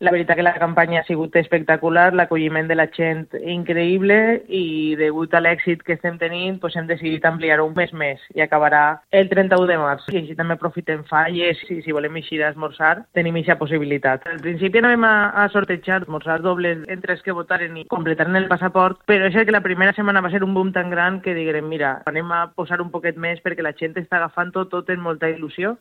La veritat que la campanya ha sigut espectacular, l'acolliment de la gent increïble i degut a l'èxit que estem tenint doncs hem decidit ampliar-ho un mes més i acabarà el 31 de març. I així també aprofitem falles i si volem eixir a esmorzar tenim aquesta possibilitat. Al principi anàvem a, a sortejar esmorzars dobles entre els que votaren i completaren el passaport, però és que la primera setmana va ser un boom tan gran que diguem, mira, anem a posar un poquet més perquè la gent està agafant tot, tot en molta il·lusió